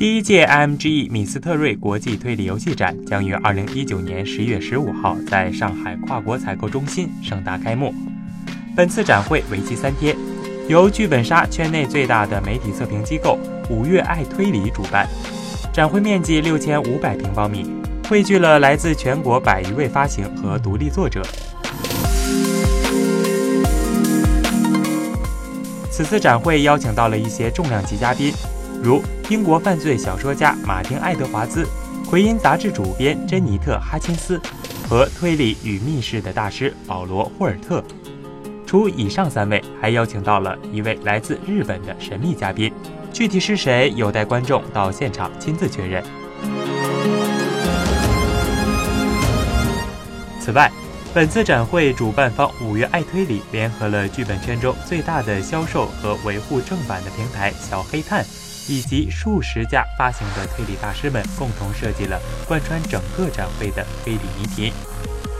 第一届 IMGE 米斯特瑞国际推理游戏展将于二零一九年十一月十五号在上海跨国采购中心盛大开幕。本次展会为期三天，由剧本杀圈内最大的媒体测评机构五月爱推理主办。展会面积六千五百平方米，汇聚了来自全国百余位发行和独立作者。此次展会邀请到了一些重量级嘉宾。如英国犯罪小说家马丁·爱德华兹、奎因杂志主编珍妮特·哈钦斯和推理与密室的大师保罗·霍尔特。除以上三位，还邀请到了一位来自日本的神秘嘉宾，具体是谁，有待观众到现场亲自确认。此外，本次展会主办方五月爱推理联合了剧本圈中最大的销售和维护正版的平台小黑炭。以及数十家发行的推理大师们共同设计了贯穿整个展会的推理谜题，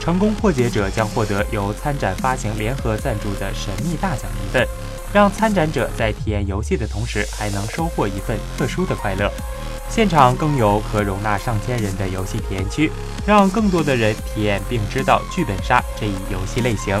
成功破解者将获得由参展发行联合赞助的神秘大奖一份，让参展者在体验游戏的同时还能收获一份特殊的快乐。现场更有可容纳上千人的游戏体验区，让更多的人体验并知道剧本杀这一游戏类型。